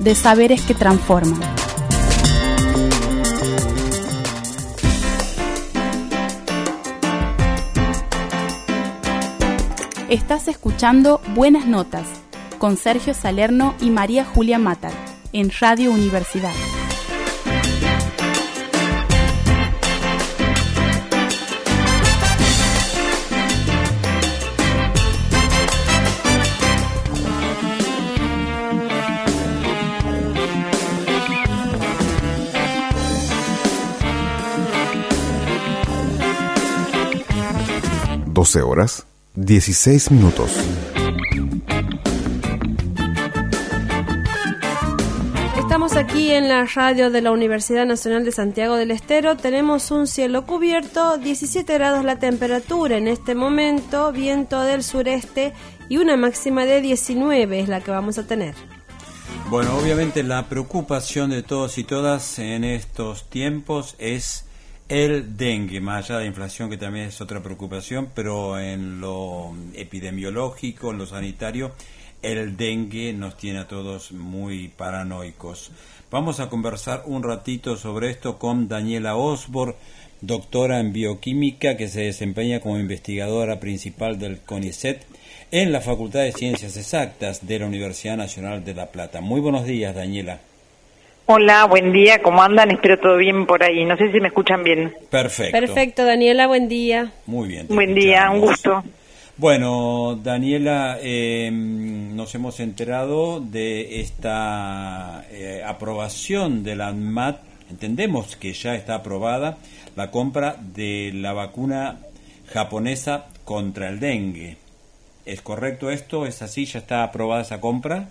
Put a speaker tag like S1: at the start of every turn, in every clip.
S1: de saberes que transforman. Estás escuchando Buenas Notas con Sergio Salerno y María Julia Matar en Radio Universidad.
S2: Doce horas 16 minutos.
S3: Estamos aquí en la radio de la Universidad Nacional de Santiago del Estero. Tenemos un cielo cubierto, 17 grados la temperatura en este momento, viento del sureste y una máxima de 19 es la que vamos a tener.
S4: Bueno, obviamente la preocupación de todos y todas en estos tiempos es el dengue, más allá de la inflación que también es otra preocupación, pero en lo epidemiológico, en lo sanitario, el dengue nos tiene a todos muy paranoicos. Vamos a conversar un ratito sobre esto con Daniela Osborne, doctora en bioquímica que se desempeña como investigadora principal del CONICET en la Facultad de Ciencias Exactas de la Universidad Nacional de La Plata. Muy buenos días, Daniela.
S5: Hola, buen día, ¿cómo andan? Espero todo bien por ahí. No sé si me escuchan bien.
S4: Perfecto.
S3: Perfecto, Daniela, buen día.
S4: Muy bien.
S5: Buen día, un gusto.
S4: Bueno, Daniela, eh, nos hemos enterado de esta eh, aprobación de la ANMAT. Entendemos que ya está aprobada la compra de la vacuna japonesa contra el dengue. ¿Es correcto esto? ¿Es así? ¿Ya está aprobada esa compra?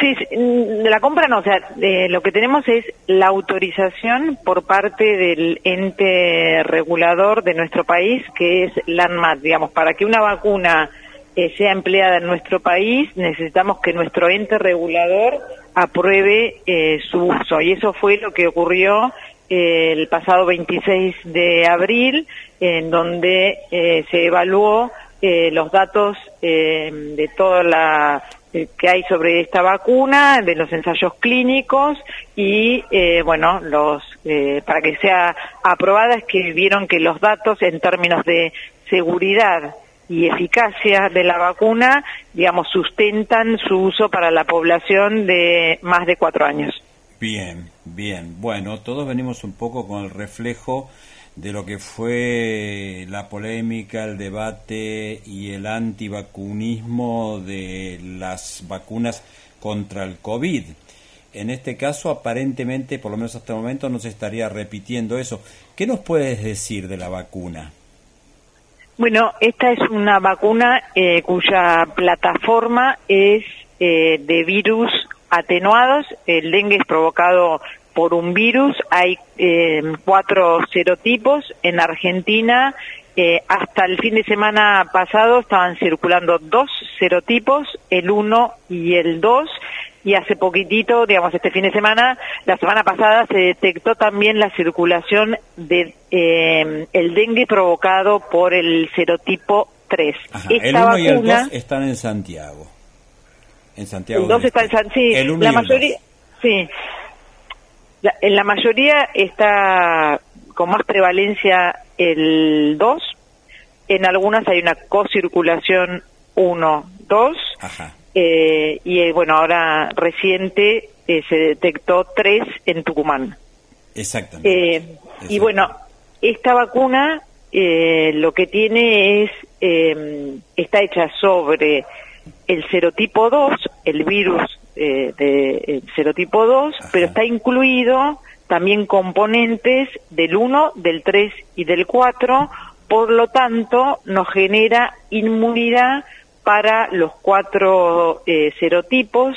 S5: Sí, mm, de la compra no, o sea, lo que tenemos es la autorización por parte del ente regulador de nuestro país, que es la ANMAT, digamos, para que una vacuna eh, sea empleada en nuestro país, necesitamos que nuestro ente regulador apruebe eh, su uso, y eso fue lo que ocurrió eh, el pasado 26 de abril, en donde se evaluó los datos de toda la eh, que hay sobre esta vacuna, de los ensayos clínicos y, eh, bueno, los eh, para que sea aprobada es que vieron que los datos en términos de seguridad y eficacia de la vacuna, digamos, sustentan su uso para la población de más de cuatro años.
S4: Bien, bien. Bueno, todos venimos un poco con el reflejo de lo que fue la polémica, el debate y el antivacunismo de las vacunas contra el COVID. En este caso, aparentemente, por lo menos hasta el momento, no se estaría repitiendo eso. ¿Qué nos puedes decir de la vacuna?
S5: Bueno, esta es una vacuna eh, cuya plataforma es eh, de virus atenuados. El dengue es provocado por un virus. Hay eh, cuatro serotipos. En Argentina, eh, hasta el fin de semana pasado, estaban circulando dos serotipos, el 1 y el 2. Y hace poquitito, digamos, este fin de semana, la semana pasada se detectó también la circulación de eh, el dengue provocado por el serotipo 3.
S4: el 1 y el 2 están en Santiago. En Santiago.
S5: El 2 está en Santiago. Sí, la mayoría. Sí, en la mayoría está con más prevalencia el 2, en algunas hay una cocirculación 1, 2, eh, y eh, bueno, ahora reciente eh, se detectó 3 en Tucumán.
S4: Exactamente.
S5: Eh, y bueno, esta vacuna lo que tiene es, está hecha sobre el serotipo 2, el virus eh, de serotipo 2, pero está incluido también componentes del 1, del 3 y del 4, por lo tanto nos genera inmunidad para los cuatro eh, serotipos.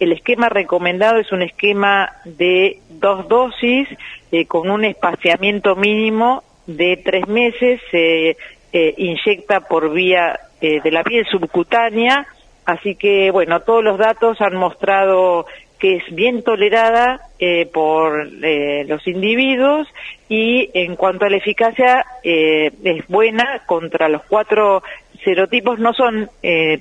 S5: El esquema recomendado es un esquema de dos dosis eh, con un espaciamiento mínimo de tres meses. Se eh, inyecta por vía de la piel subcutánea Así que, bueno, todos los datos han mostrado que es bien tolerada eh, por eh, los individuos y en cuanto a la eficacia eh, es buena contra los cuatro serotipos. No son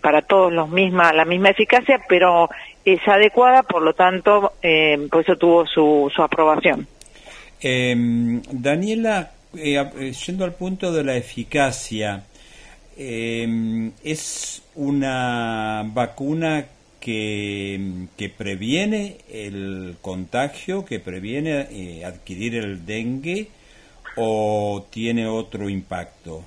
S5: para todos los misma, la misma eficacia, pero es adecuada, por lo tanto, eh, por eso tuvo su, su aprobación.
S4: Em, Daniela, eh, eh, yendo al punto de la eficacia, em, ¿es una vacuna que, que, previene el contagio, que previene adquirir el dengue o tiene otro impacto?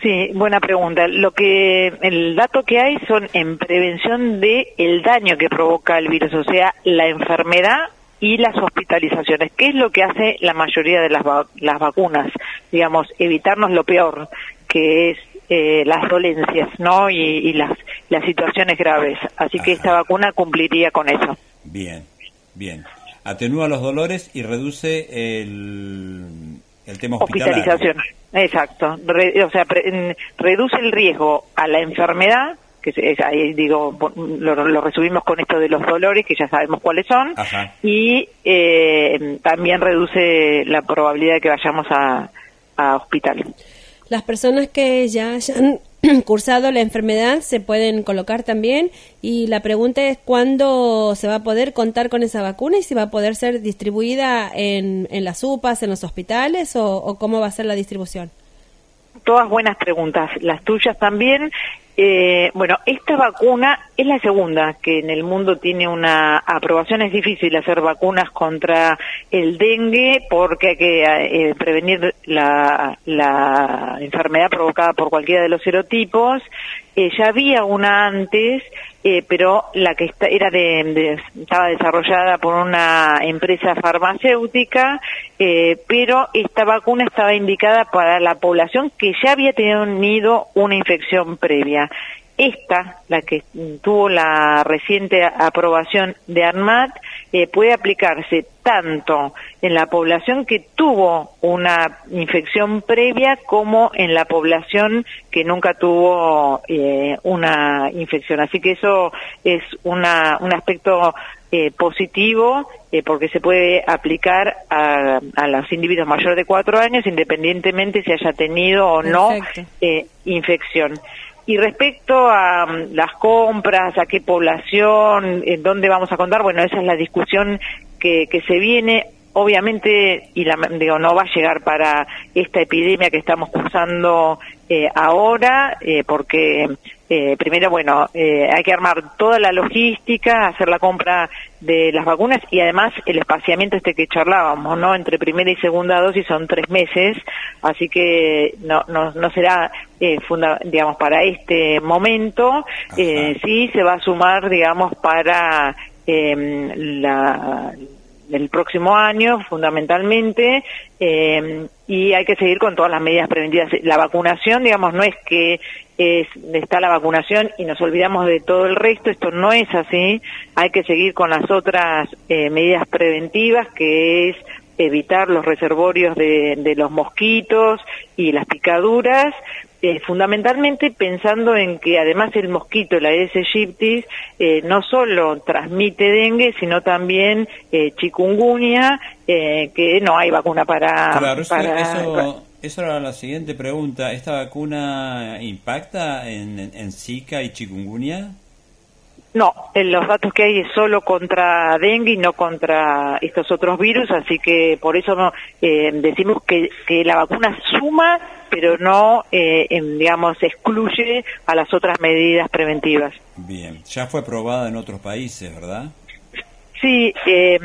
S5: Sí, buena pregunta. Lo que el dato que hay son en prevención de el daño que provoca el virus, o sea, la enfermedad y las hospitalizaciones, ¿Qué es lo que hace la mayoría de las, las vacunas, digamos, evitarnos lo peor, que es eh, las dolencias, ¿no? Y, las, las situaciones graves. Así que esta vacuna cumpliría con eso.
S4: Bien, bien. Atenúa los dolores y reduce el, el tema
S5: hospitalización. Exacto. o sea, reduce el riesgo a la enfermedad, que es, ahí digo, lo, resumimos con esto de los dolores, que ya sabemos cuáles son, y eh, también reduce la probabilidad de que vayamos a, a hospital.
S3: Las personas que ya hayan cursado la enfermedad se pueden colocar también y la pregunta es cuándo se va a poder contar con esa vacuna y si va a poder ser distribuida en, en las UPAs, en los hospitales o cómo va a ser la distribución.
S5: Todas buenas preguntas, las tuyas también. Eh, bueno, esta vacuna es la segunda que en el mundo tiene una aprobación. Es difícil hacer vacunas contra el dengue porque hay que eh, prevenir la, enfermedad provocada por cualquiera de los serotipos. Eh, ya había una antes pero la que era de, estaba desarrollada por una empresa farmacéutica, pero esta vacuna estaba indicada para la población que ya había tenido una infección previa. Esta, la que tuvo la reciente aprobación de ANMAT, eh, puede aplicarse tanto en la población que tuvo una infección previa como en la población que nunca tuvo eh, una infección. Así que eso es una, un aspecto eh, positivo porque se puede aplicar a, a, los individuos mayores de cuatro años independientemente si haya tenido o no infección. Y respecto a mm, las compras, a qué población, en dónde vamos a contar, bueno, esa es la discusión que, que se viene. Obviamente, y la, digo, no va a llegar para esta epidemia que estamos cursando eh, ahora, eh, porque eh, primero, bueno, eh, hay que armar toda la logística, hacer la compra de las vacunas y además el espaciamiento este que charlábamos, ¿no? Entre primera y segunda dosis son tres meses, así que no, no, no será, eh, funda, digamos, para este momento, eh, sí se va a sumar, digamos, para eh, la el próximo año, fundamentalmente, eh, y hay que seguir con todas las medidas preventivas. La vacunación, digamos, no es que es, está la vacunación y nos olvidamos de todo el resto, esto no es así, hay que seguir con las otras eh, medidas preventivas, que es evitar los reservorios de los mosquitos y las picaduras, eh, fundamentalmente pensando en que además el mosquito, la Aedes aegyptis, eh, no solo transmite dengue, sino también eh, chikungunya, eh, que no hay vacuna para...
S4: Claro, eso, era la siguiente pregunta. ¿Esta vacuna impacta en, en Zika y chikungunya?
S5: No, los datos que hay es solo contra dengue y no contra estos otros virus, así que por eso no, eh, decimos que, que la vacuna suma pero no, eh, digamos, excluye a las otras medidas preventivas.
S4: Bien, ya fue aprobada en otros países, ¿verdad?
S5: Sí, eh,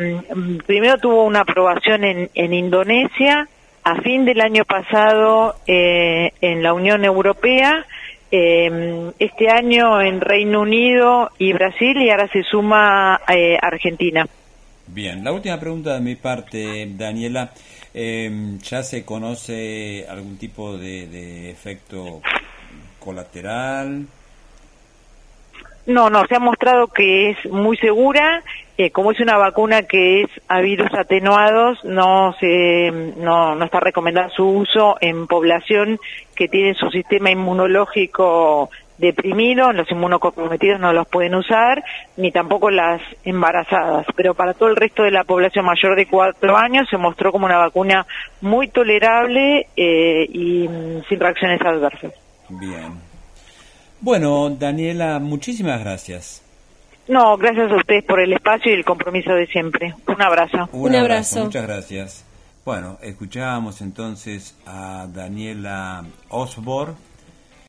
S5: primero tuvo una aprobación en, en Indonesia, a fin del año pasado eh, en la Unión Europea, eh, este año en Reino Unido y Brasil y ahora se suma eh, Argentina.
S4: Bien, la última pregunta de mi parte, Daniela. Eh, ¿Ya se conoce algún tipo de, efecto colateral?
S5: No, no, se ha mostrado que es muy segura. Como es una vacuna que es a virus atenuados, no, se, no, no está recomendado su uso en población que tiene su sistema inmunológico deprimido, los inmunocomprometidos no los pueden usar, ni tampoco las embarazadas. Pero para todo el resto de la población mayor de cuatro años se mostró como una vacuna muy tolerable eh, y mm, sin reacciones adversas.
S4: Bien. Bueno, Daniela, muchísimas gracias.
S5: No, gracias a ustedes por el espacio y el compromiso de siempre. Un abrazo.
S3: Un abrazo.
S4: Muchas gracias. Bueno, escuchábamos entonces a Daniela Osborne